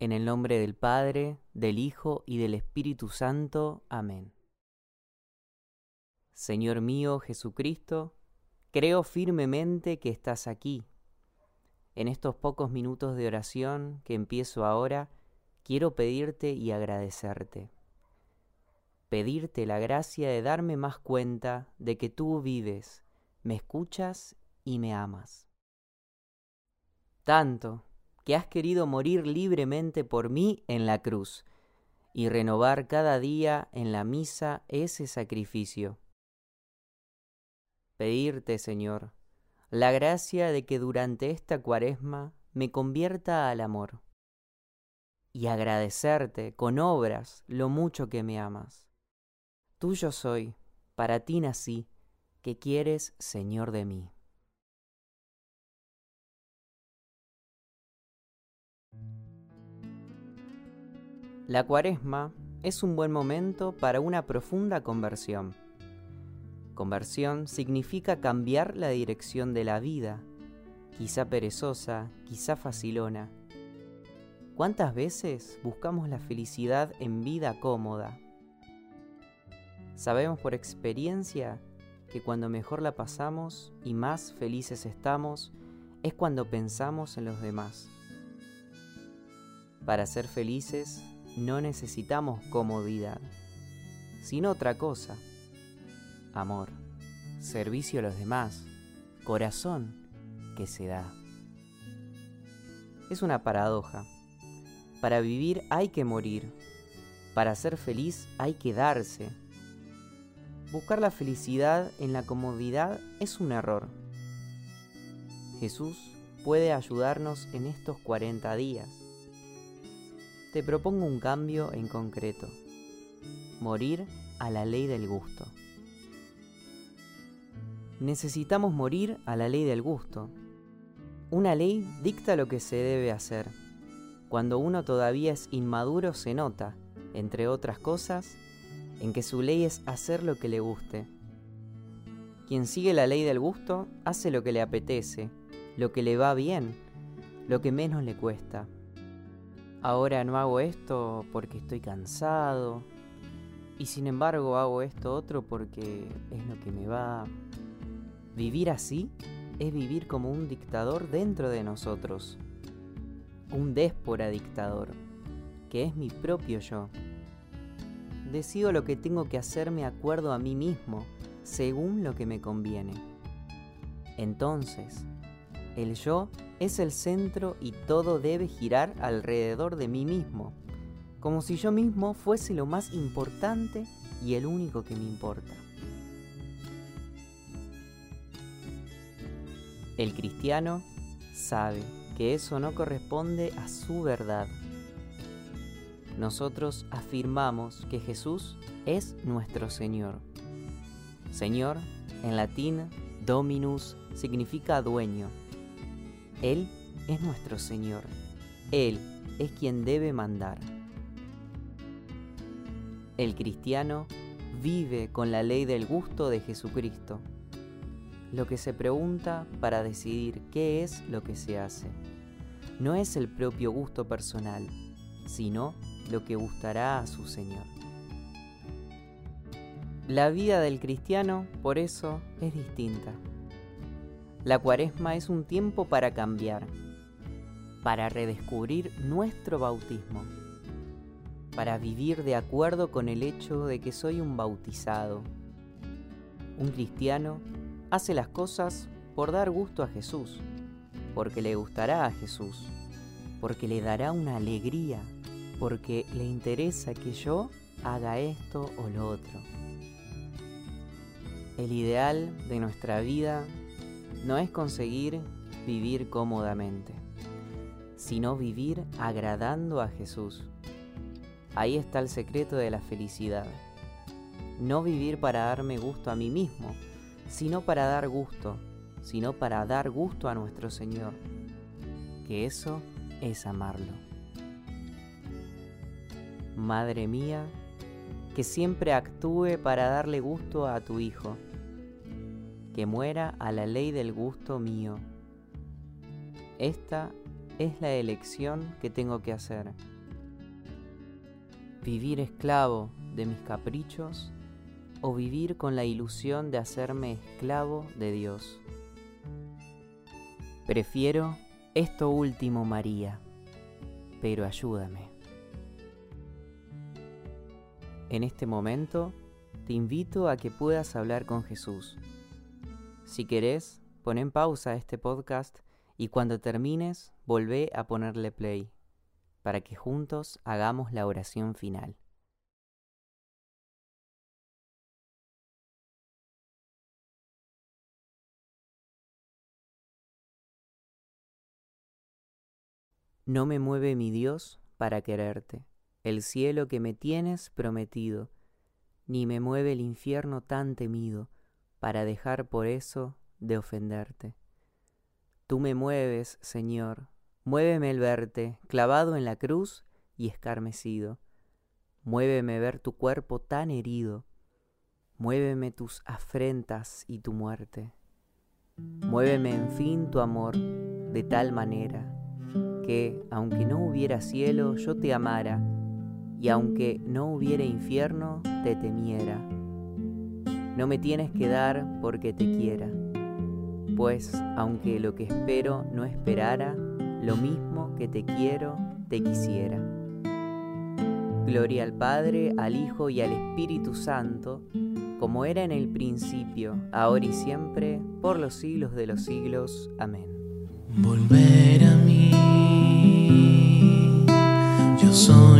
En el nombre del Padre, del Hijo y del Espíritu Santo. Amén. Señor mío Jesucristo, creo firmemente que estás aquí. En estos pocos minutos de oración que empiezo ahora, quiero pedirte y agradecerte. Pedirte la gracia de darme más cuenta de que tú vives, me escuchas y me amas. Tanto que has querido morir libremente por mí en la cruz y renovar cada día en la misa ese sacrificio. Pedirte, Señor, la gracia de que durante esta cuaresma me convierta al amor y agradecerte con obras lo mucho que me amas. Tuyo soy, para ti nací, que quieres, Señor de mí. La cuaresma es un buen momento para una profunda conversión. Conversión significa cambiar la dirección de la vida, quizá perezosa, quizá facilona. ¿Cuántas veces buscamos la felicidad en vida cómoda? Sabemos por experiencia que cuando mejor la pasamos y más felices estamos es cuando pensamos en los demás. Para ser felices no necesitamos comodidad, sino otra cosa. Amor, servicio a los demás, corazón que se da. Es una paradoja. Para vivir hay que morir. Para ser feliz hay que darse. Buscar la felicidad en la comodidad es un error. Jesús puede ayudarnos en estos 40 días te propongo un cambio en concreto. Morir a la ley del gusto. Necesitamos morir a la ley del gusto. Una ley dicta lo que se debe hacer. Cuando uno todavía es inmaduro se nota, entre otras cosas, en que su ley es hacer lo que le guste. Quien sigue la ley del gusto hace lo que le apetece, lo que le va bien, lo que menos le cuesta ahora no hago esto porque estoy cansado y sin embargo hago esto otro porque es lo que me va. Vivir así es vivir como un dictador dentro de nosotros, un déspora dictador, que es mi propio yo. Decido lo que tengo que hacerme acuerdo a mí mismo, según lo que me conviene. Entonces, el yo es el centro y todo debe girar alrededor de mí mismo, como si yo mismo fuese lo más importante y el único que me importa. El cristiano sabe que eso no corresponde a su verdad. Nosotros afirmamos que Jesús es nuestro Señor. Señor, en latín, Dominus significa dueño él es nuestro Señor. Él es quien debe mandar. El cristiano vive con la ley del gusto de Jesucristo, lo que se pregunta para decidir qué es lo que se hace. No es el propio gusto personal, sino lo que gustará a su Señor. La vida del cristiano, por eso, es distinta. La cuaresma es un tiempo para cambiar, para redescubrir nuestro bautismo, para vivir de acuerdo con el hecho de que soy un bautizado. Un cristiano hace las cosas por dar gusto a Jesús, porque le gustará a Jesús, porque le dará una alegría, porque le interesa que yo haga esto o lo otro. El ideal de nuestra vida no es conseguir vivir cómodamente, sino vivir agradando a Jesús. Ahí está el secreto de la felicidad. No vivir para darme gusto a mí mismo, sino para dar gusto, sino para dar gusto a nuestro Señor. Que eso es amarlo. Madre mía, que siempre actúe para darle gusto a tu Hijo que muera a la ley del gusto mío. Esta es la elección que tengo que hacer. Vivir esclavo de mis caprichos o vivir con la ilusión de hacerme esclavo de Dios. Prefiero esto último, María, pero ayúdame. En este momento, te invito a que puedas hablar con Jesús. Si querés, pon en pausa este podcast y cuando termines, volvé a ponerle play, para que juntos hagamos la oración final. No me mueve mi Dios para quererte, el cielo que me tienes prometido, ni me mueve el infierno tan temido, para dejar por eso de ofenderte. Tú me mueves, Señor, muéveme el verte, clavado en la cruz y escarmecido. Muéveme ver tu cuerpo tan herido, muéveme tus afrentas y tu muerte. Muéveme en fin tu amor de tal manera que, aunque no hubiera cielo, yo te amara, y aunque no hubiera infierno, te temiera. No me tienes que dar porque te quiera, pues aunque lo que espero no esperara, lo mismo que te quiero, te quisiera. Gloria al Padre, al Hijo y al Espíritu Santo, como era en el principio, ahora y siempre, por los siglos de los siglos. Amén. Volver a mí, yo soy